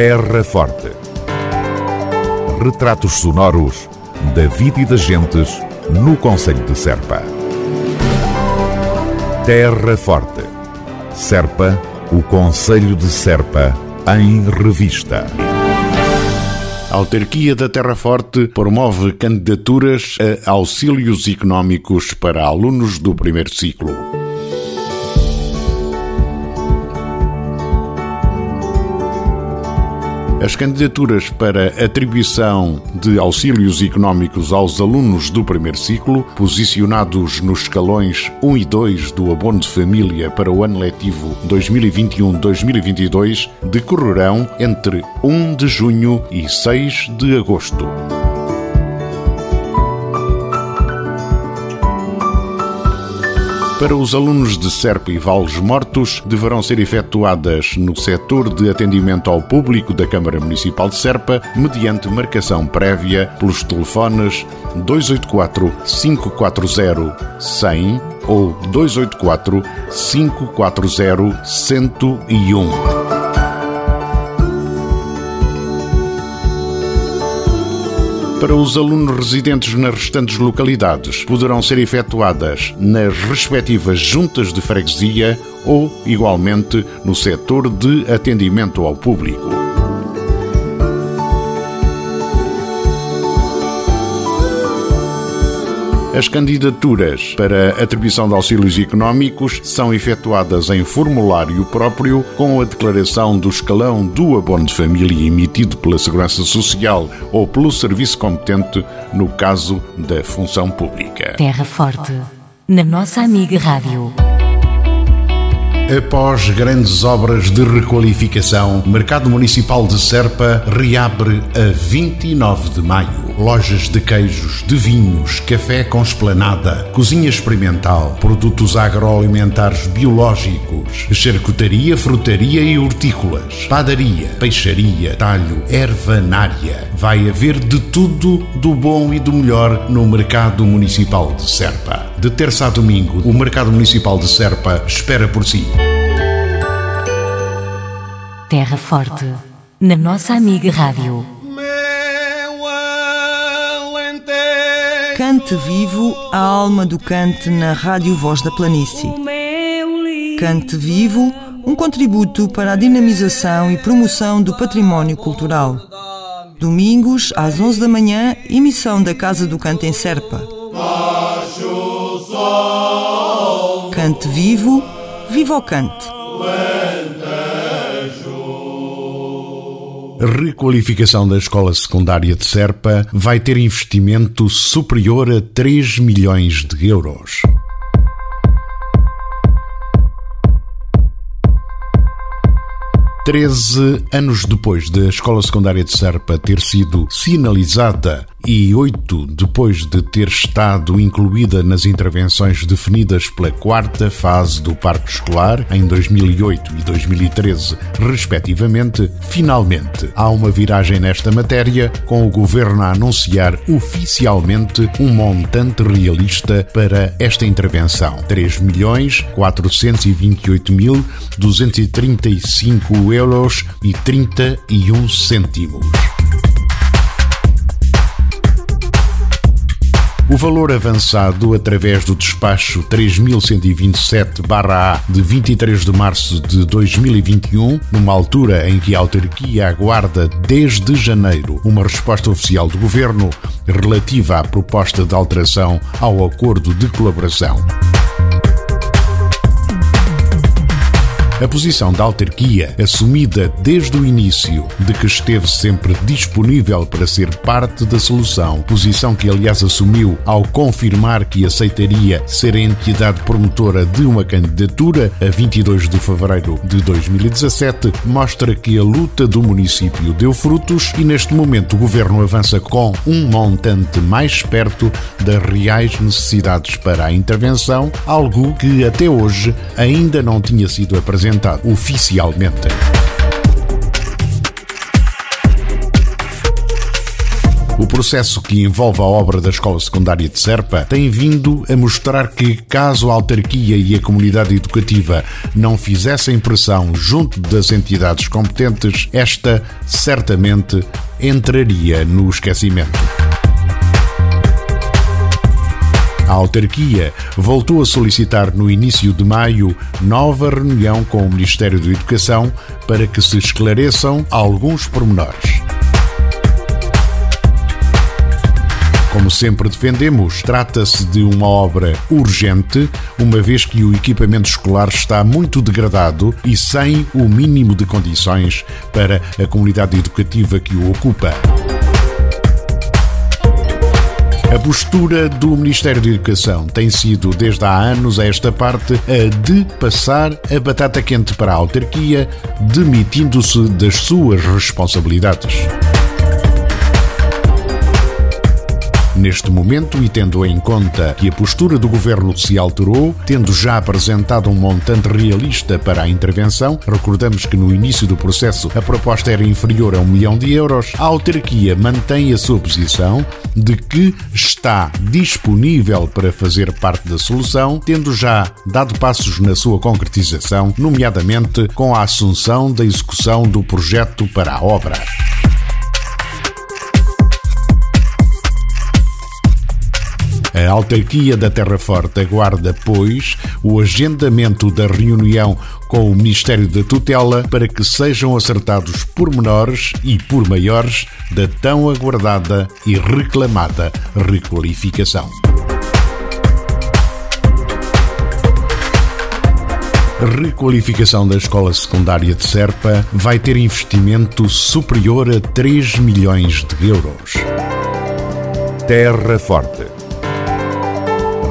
Terra Forte. Retratos sonoros da vida e das gentes no Conselho de Serpa. Terra Forte. Serpa, o Conselho de Serpa, em revista. A autarquia da Terra Forte promove candidaturas a auxílios económicos para alunos do primeiro ciclo. As candidaturas para atribuição de auxílios económicos aos alunos do primeiro ciclo, posicionados nos escalões 1 e 2 do abono de família para o ano letivo 2021-2022, decorrerão entre 1 de junho e 6 de agosto. Para os alunos de Serpa e Vales Mortos, deverão ser efetuadas no setor de atendimento ao público da Câmara Municipal de Serpa, mediante marcação prévia pelos telefones 284 540 100 ou 284 540 101. Para os alunos residentes nas restantes localidades, poderão ser efetuadas nas respectivas juntas de freguesia ou, igualmente, no setor de atendimento ao público. As candidaturas para atribuição de auxílios económicos são efetuadas em formulário próprio com a declaração do escalão do abono de família emitido pela Segurança Social ou pelo serviço competente no caso da função pública. Terra Forte, na nossa amiga Rádio. Após grandes obras de requalificação, Mercado Municipal de Serpa reabre a 29 de maio. Lojas de queijos, de vinhos, café com esplanada, cozinha experimental, produtos agroalimentares biológicos, charcutaria, frutaria e hortícolas, padaria, peixaria, talho, ervanária. Vai haver de tudo do bom e do melhor no Mercado Municipal de Serpa. De terça a domingo, o Mercado Municipal de Serpa espera por si. Terra Forte, na nossa amiga Rádio. Cante vivo a alma do cante na Rádio Voz da Planície. Cante vivo, um contributo para a dinamização e promoção do património cultural. Domingos, às 11 da manhã, emissão da Casa do Cante em Serpa. Cante vivo, viva o cante. A requalificação da escola secundária de Serpa vai ter investimento superior a 3 milhões de euros. Treze anos depois da escola secundária de Serpa ter sido sinalizada e oito depois de ter estado incluída nas intervenções definidas pela quarta fase do Parque Escolar em 2008 e 2013, respectivamente, finalmente há uma viragem nesta matéria, com o Governo a anunciar oficialmente um montante realista para esta intervenção: 3 milhões 428 mil 235 euros e 31 cêntimos. Valor avançado através do despacho 3127-A de 23 de março de 2021, numa altura em que a autarquia aguarda desde janeiro uma resposta oficial do governo relativa à proposta de alteração ao acordo de colaboração. A posição da autarquia, assumida desde o início, de que esteve sempre disponível para ser parte da solução, posição que aliás assumiu ao confirmar que aceitaria ser a entidade promotora de uma candidatura a 22 de fevereiro de 2017, mostra que a luta do município deu frutos e neste momento o governo avança com um montante mais perto das reais necessidades para a intervenção, algo que até hoje ainda não tinha sido apresentado apresentado oficialmente. O processo que envolve a obra da Escola Secundária de Serpa tem vindo a mostrar que, caso a autarquia e a comunidade educativa não fizessem pressão junto das entidades competentes, esta certamente entraria no esquecimento. A autarquia voltou a solicitar no início de maio nova reunião com o Ministério da Educação para que se esclareçam alguns pormenores. Como sempre defendemos, trata-se de uma obra urgente, uma vez que o equipamento escolar está muito degradado e sem o mínimo de condições para a comunidade educativa que o ocupa. A postura do Ministério da Educação tem sido, desde há anos a esta parte, a de passar a batata quente para a autarquia, demitindo-se das suas responsabilidades. Neste momento, e tendo em conta que a postura do governo se alterou, tendo já apresentado um montante realista para a intervenção, recordamos que no início do processo a proposta era inferior a um milhão de euros, a autarquia mantém a sua posição de que está disponível para fazer parte da solução, tendo já dado passos na sua concretização, nomeadamente com a assunção da execução do projeto para a obra. A autarquia da Terra Forte aguarda, pois, o agendamento da reunião com o Ministério da Tutela para que sejam acertados pormenores e por maiores da tão aguardada e reclamada requalificação. Requalificação da escola secundária de Serpa vai ter investimento superior a 3 milhões de euros. Terra Forte